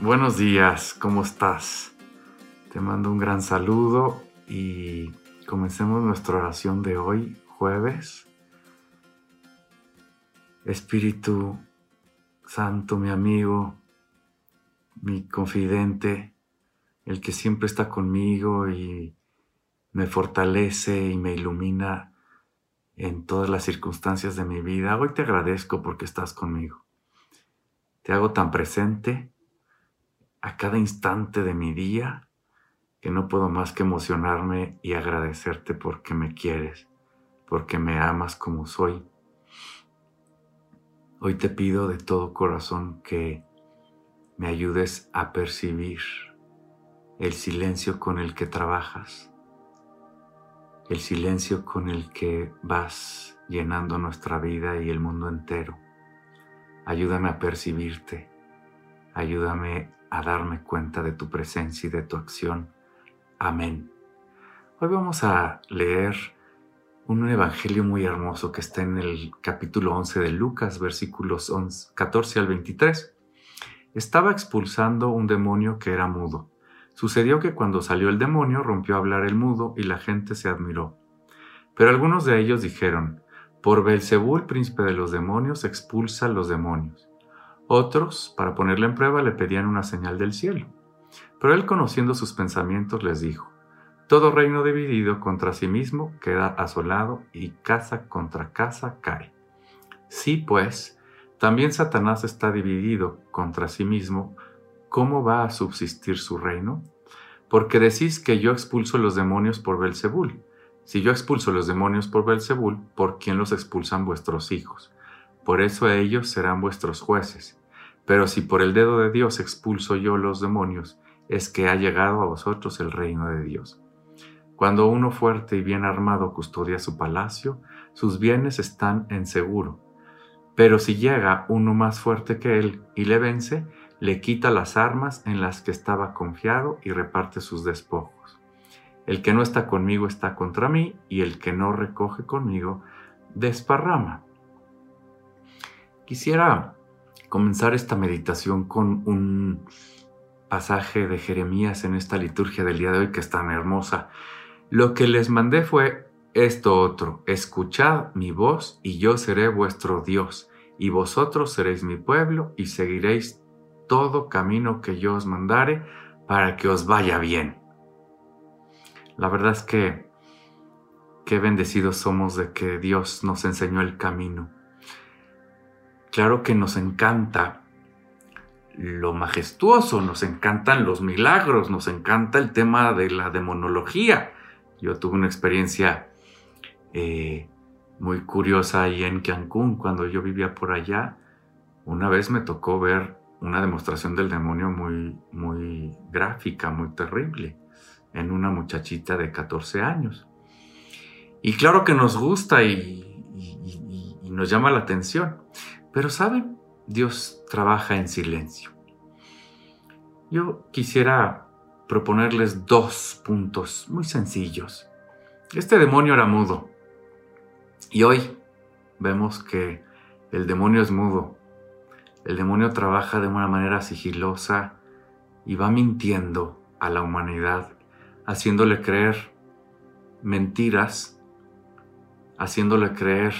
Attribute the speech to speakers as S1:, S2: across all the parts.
S1: Buenos días, ¿cómo estás? Te mando un gran saludo y comencemos nuestra oración de hoy, jueves. Espíritu Santo, mi amigo, mi confidente, el que siempre está conmigo y me fortalece y me ilumina en todas las circunstancias de mi vida. Hoy te agradezco porque estás conmigo. Te hago tan presente a cada instante de mi día que no puedo más que emocionarme y agradecerte porque me quieres, porque me amas como soy. Hoy te pido de todo corazón que me ayudes a percibir el silencio con el que trabajas, el silencio con el que vas llenando nuestra vida y el mundo entero. Ayúdame a percibirte, ayúdame a darme cuenta de tu presencia y de tu acción. Amén. Hoy vamos a leer un evangelio muy hermoso que está en el capítulo 11 de Lucas, versículos 14 al 23. Estaba expulsando un demonio que era mudo. Sucedió que cuando salió el demonio rompió a hablar el mudo y la gente se admiró. Pero algunos de ellos dijeron, por Belzebú, príncipe de los demonios, expulsa los demonios. Otros, para ponerle en prueba, le pedían una señal del cielo. Pero él, conociendo sus pensamientos, les dijo, Todo reino dividido contra sí mismo queda asolado y casa contra casa cae. Sí, pues, también Satanás está dividido contra sí mismo, ¿cómo va a subsistir su reino? Porque decís que yo expulso los demonios por Belzebul. Si yo expulso los demonios por Belzebul, ¿por quién los expulsan vuestros hijos? Por eso ellos serán vuestros jueces. Pero si por el dedo de Dios expulso yo los demonios, es que ha llegado a vosotros el reino de Dios. Cuando uno fuerte y bien armado custodia su palacio, sus bienes están en seguro. Pero si llega uno más fuerte que él y le vence, le quita las armas en las que estaba confiado y reparte sus despojos. El que no está conmigo está contra mí, y el que no recoge conmigo desparrama. Quisiera comenzar esta meditación con un pasaje de Jeremías en esta liturgia del día de hoy que es tan hermosa. Lo que les mandé fue esto otro, escuchad mi voz y yo seré vuestro Dios, y vosotros seréis mi pueblo y seguiréis todo camino que yo os mandare para que os vaya bien. La verdad es que qué bendecidos somos de que Dios nos enseñó el camino Claro que nos encanta lo majestuoso, nos encantan los milagros, nos encanta el tema de la demonología. Yo tuve una experiencia eh, muy curiosa ahí en Cancún, cuando yo vivía por allá. Una vez me tocó ver una demostración del demonio muy, muy gráfica, muy terrible, en una muchachita de 14 años. Y claro que nos gusta y nos llama la atención. Pero saben, Dios trabaja en silencio. Yo quisiera proponerles dos puntos muy sencillos. Este demonio era mudo. Y hoy vemos que el demonio es mudo. El demonio trabaja de una manera sigilosa y va mintiendo a la humanidad, haciéndole creer mentiras, haciéndole creer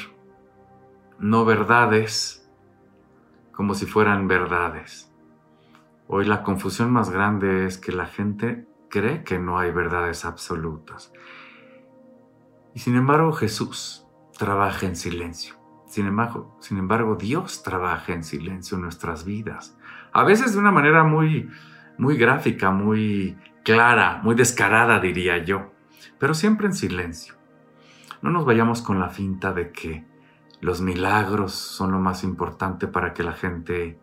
S1: no verdades, como si fueran verdades. Hoy la confusión más grande es que la gente cree que no hay verdades absolutas. Y sin embargo Jesús trabaja en silencio. Sin embargo, Dios trabaja en silencio en nuestras vidas. A veces de una manera muy, muy gráfica, muy clara, muy descarada, diría yo. Pero siempre en silencio. No nos vayamos con la finta de que los milagros son lo más importante para que la gente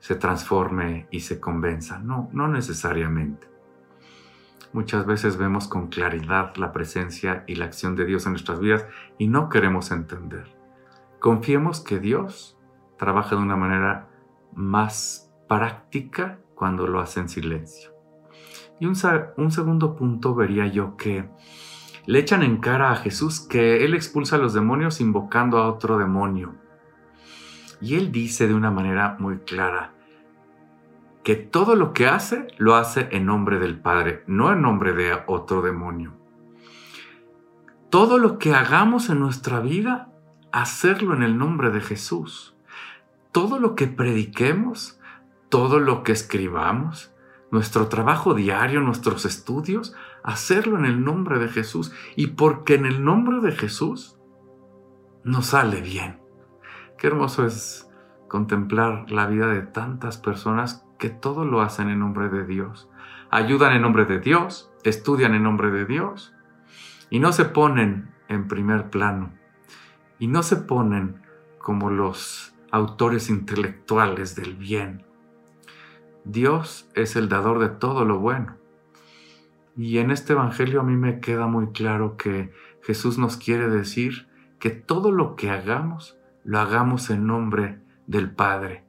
S1: se transforme y se convenza. No, no necesariamente. Muchas veces vemos con claridad la presencia y la acción de Dios en nuestras vidas y no queremos entender. Confiemos que Dios trabaja de una manera más práctica cuando lo hace en silencio. Y un, un segundo punto vería yo que le echan en cara a Jesús que él expulsa a los demonios invocando a otro demonio. Y él dice de una manera muy clara que todo lo que hace lo hace en nombre del Padre, no en nombre de otro demonio. Todo lo que hagamos en nuestra vida, hacerlo en el nombre de Jesús. Todo lo que prediquemos, todo lo que escribamos, nuestro trabajo diario, nuestros estudios, hacerlo en el nombre de Jesús. Y porque en el nombre de Jesús nos sale bien. Qué hermoso es contemplar la vida de tantas personas que todo lo hacen en nombre de Dios. Ayudan en nombre de Dios, estudian en nombre de Dios y no se ponen en primer plano y no se ponen como los autores intelectuales del bien. Dios es el dador de todo lo bueno. Y en este Evangelio a mí me queda muy claro que Jesús nos quiere decir que todo lo que hagamos, lo hagamos en nombre del Padre.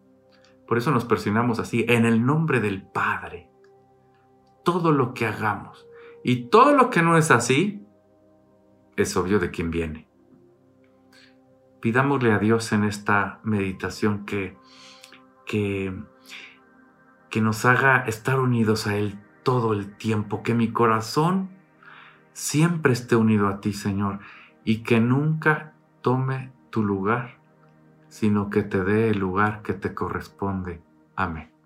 S1: Por eso nos persinamos así, en el nombre del Padre. Todo lo que hagamos. Y todo lo que no es así, es obvio de quién viene. Pidámosle a Dios en esta meditación que, que, que nos haga estar unidos a Él todo el tiempo, que mi corazón siempre esté unido a ti, Señor, y que nunca tome tu lugar sino que te dé el lugar que te corresponde. Amén.